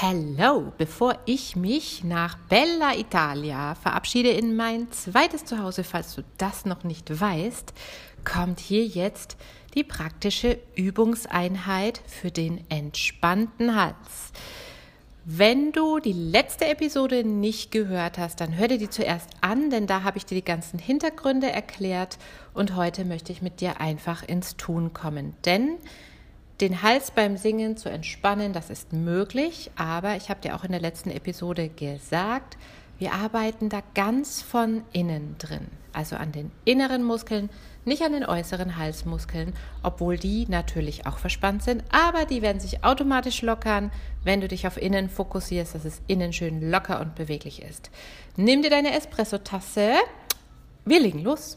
Hallo, bevor ich mich nach Bella Italia verabschiede in mein zweites Zuhause, falls du das noch nicht weißt, kommt hier jetzt die praktische Übungseinheit für den entspannten Hals. Wenn du die letzte Episode nicht gehört hast, dann hör dir die zuerst an, denn da habe ich dir die ganzen Hintergründe erklärt und heute möchte ich mit dir einfach ins Tun kommen. Denn den Hals beim Singen zu entspannen, das ist möglich, aber ich habe dir auch in der letzten Episode gesagt, wir arbeiten da ganz von innen drin, also an den inneren Muskeln, nicht an den äußeren Halsmuskeln, obwohl die natürlich auch verspannt sind, aber die werden sich automatisch lockern, wenn du dich auf innen fokussierst, dass es innen schön locker und beweglich ist. Nimm dir deine Espresso-Tasse, wir legen los.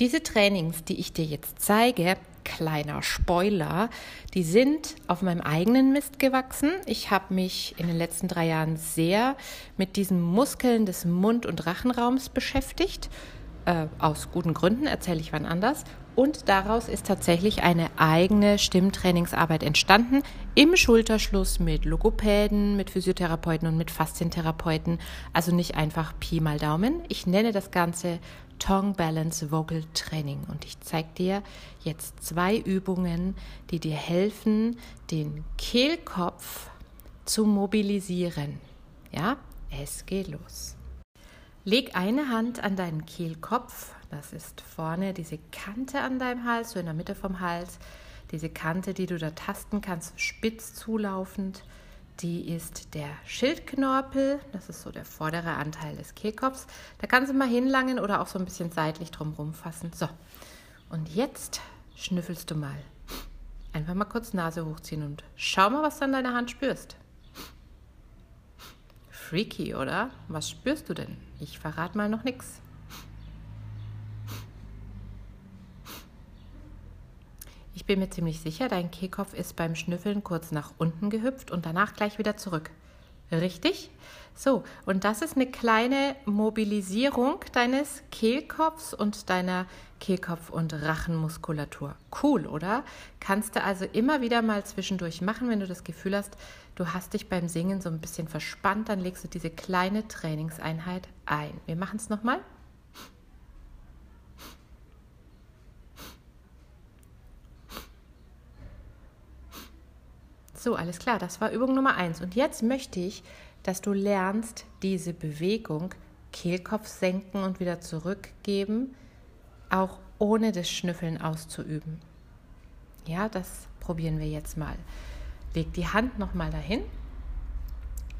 Diese Trainings, die ich dir jetzt zeige, kleiner Spoiler, die sind auf meinem eigenen Mist gewachsen. Ich habe mich in den letzten drei Jahren sehr mit diesen Muskeln des Mund- und Rachenraums beschäftigt. Äh, aus guten Gründen erzähle ich wann anders. Und daraus ist tatsächlich eine eigene Stimmtrainingsarbeit entstanden im Schulterschluss mit Logopäden, mit Physiotherapeuten und mit Faszientherapeuten. Also nicht einfach Pi mal Daumen. Ich nenne das Ganze Tongue Balance Vocal Training und ich zeige dir jetzt zwei Übungen, die dir helfen, den Kehlkopf zu mobilisieren. Ja, es geht los. Leg eine Hand an deinen Kehlkopf, das ist vorne diese Kante an deinem Hals, so in der Mitte vom Hals. Diese Kante, die du da tasten kannst, spitz zulaufend, die ist der Schildknorpel, das ist so der vordere Anteil des Kehlkopfs. Da kannst du mal hinlangen oder auch so ein bisschen seitlich drum rumfassen. So, und jetzt schnüffelst du mal. Einfach mal kurz Nase hochziehen und schau mal, was du an deiner Hand spürst. Freaky, oder? Was spürst du denn? Ich verrate mal noch nichts. Ich bin mir ziemlich sicher, dein Kehlkopf ist beim Schnüffeln kurz nach unten gehüpft und danach gleich wieder zurück. Richtig? So, und das ist eine kleine Mobilisierung deines Kehlkopfs und deiner Kehlkopf- und Rachenmuskulatur. Cool, oder? Kannst du also immer wieder mal zwischendurch machen, wenn du das Gefühl hast, du hast dich beim Singen so ein bisschen verspannt, dann legst du diese kleine Trainingseinheit ein. Wir machen es nochmal. So, alles klar, das war Übung Nummer eins. Und jetzt möchte ich, dass du lernst, diese Bewegung Kehlkopf senken und wieder zurückgeben, auch ohne das Schnüffeln auszuüben. Ja, das probieren wir jetzt mal. Leg die Hand nochmal dahin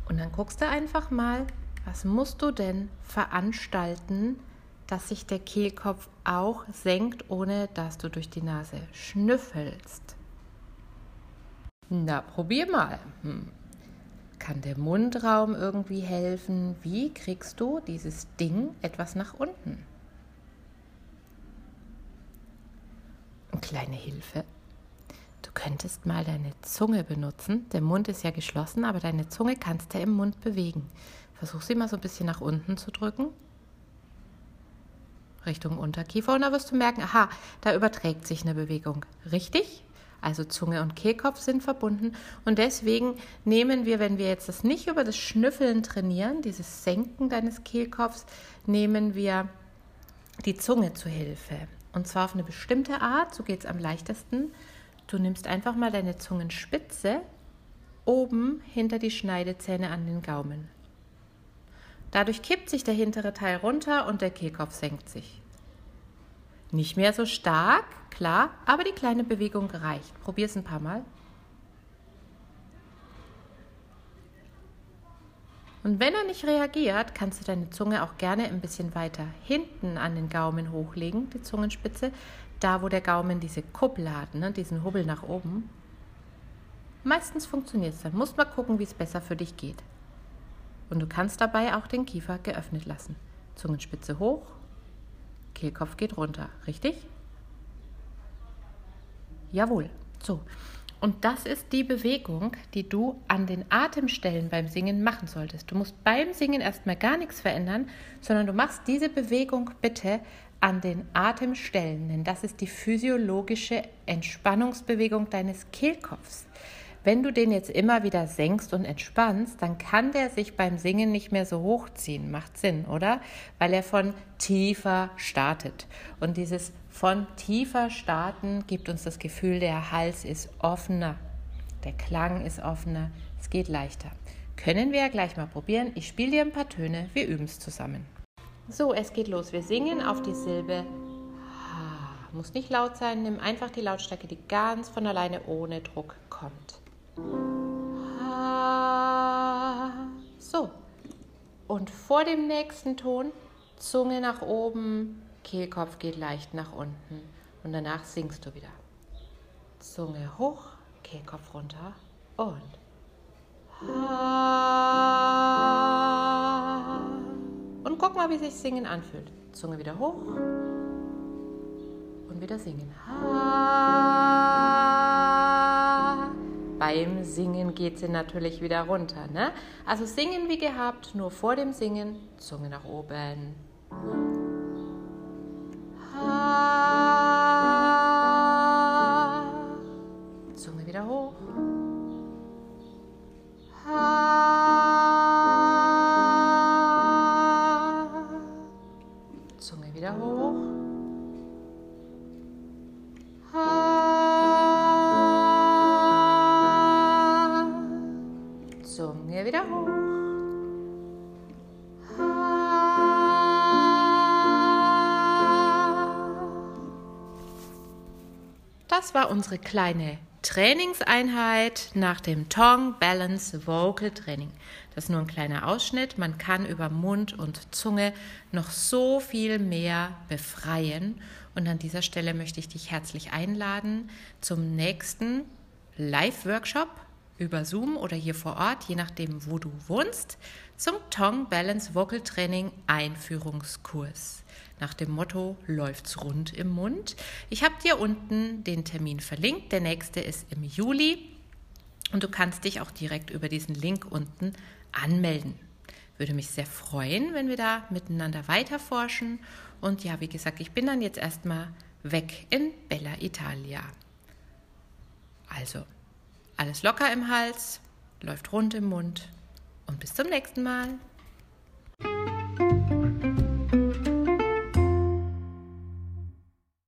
und dann guckst du einfach mal, was musst du denn veranstalten, dass sich der Kehlkopf auch senkt, ohne dass du durch die Nase schnüffelst. Na, probier mal. Hm. Kann der Mundraum irgendwie helfen? Wie kriegst du dieses Ding etwas nach unten? Eine kleine Hilfe. Du könntest mal deine Zunge benutzen. Der Mund ist ja geschlossen, aber deine Zunge kannst du im Mund bewegen. Versuch sie mal so ein bisschen nach unten zu drücken. Richtung Unterkiefer und da wirst du merken, aha, da überträgt sich eine Bewegung. Richtig? Also Zunge und Kehlkopf sind verbunden. Und deswegen nehmen wir, wenn wir jetzt das nicht über das Schnüffeln trainieren, dieses Senken deines Kehlkopfs, nehmen wir die Zunge zu Hilfe. Und zwar auf eine bestimmte Art, so geht es am leichtesten. Du nimmst einfach mal deine Zungenspitze oben hinter die Schneidezähne an den Gaumen. Dadurch kippt sich der hintere Teil runter und der Kehlkopf senkt sich. Nicht mehr so stark, klar, aber die kleine Bewegung reicht. Probier es ein paar Mal. Und wenn er nicht reagiert, kannst du deine Zunge auch gerne ein bisschen weiter hinten an den Gaumen hochlegen, die Zungenspitze, da wo der Gaumen diese Kuppel hat, ne, diesen Hubbel nach oben. Meistens funktioniert es dann. Musst mal gucken, wie es besser für dich geht. Und du kannst dabei auch den Kiefer geöffnet lassen. Zungenspitze hoch, Kehlkopf geht runter. Richtig? Jawohl. So. Und das ist die Bewegung, die du an den Atemstellen beim Singen machen solltest. Du musst beim Singen erstmal gar nichts verändern, sondern du machst diese Bewegung bitte an den Atemstellen, denn das ist die physiologische Entspannungsbewegung deines Kehlkopfs. Wenn du den jetzt immer wieder senkst und entspannst, dann kann der sich beim Singen nicht mehr so hochziehen. Macht Sinn, oder? Weil er von tiefer startet. Und dieses von tiefer starten gibt uns das Gefühl, der Hals ist offener. Der Klang ist offener. Es geht leichter. Können wir ja gleich mal probieren. Ich spiele dir ein paar Töne. Wir üben es zusammen. So, es geht los. Wir singen auf die Silbe muss nicht laut sein, nimm einfach die Lautstärke, die ganz von alleine ohne Druck kommt. So. Und vor dem nächsten Ton Zunge nach oben, Kehlkopf geht leicht nach unten. Und danach singst du wieder. Zunge hoch, Kehlkopf runter und. Und guck mal, wie sich Singen anfühlt. Zunge wieder hoch und wieder singen. Beim Singen geht sie natürlich wieder runter. Ne? Also singen wie gehabt, nur vor dem Singen Zunge nach oben. Zunge wieder hoch. Zunge wieder hoch. Wieder hoch. Das war unsere kleine Trainingseinheit nach dem Tongue Balance Vocal Training. Das ist nur ein kleiner Ausschnitt. Man kann über Mund und Zunge noch so viel mehr befreien. Und an dieser Stelle möchte ich dich herzlich einladen zum nächsten Live-Workshop über Zoom oder hier vor Ort, je nachdem, wo du wohnst, zum Tongue Balance Vocal Training Einführungskurs. Nach dem Motto läuft's rund im Mund. Ich habe dir unten den Termin verlinkt. Der nächste ist im Juli und du kannst dich auch direkt über diesen Link unten anmelden. Würde mich sehr freuen, wenn wir da miteinander weiterforschen. Und ja, wie gesagt, ich bin dann jetzt erstmal weg in Bella Italia. Also, alles locker im Hals, läuft rund im Mund und bis zum nächsten Mal.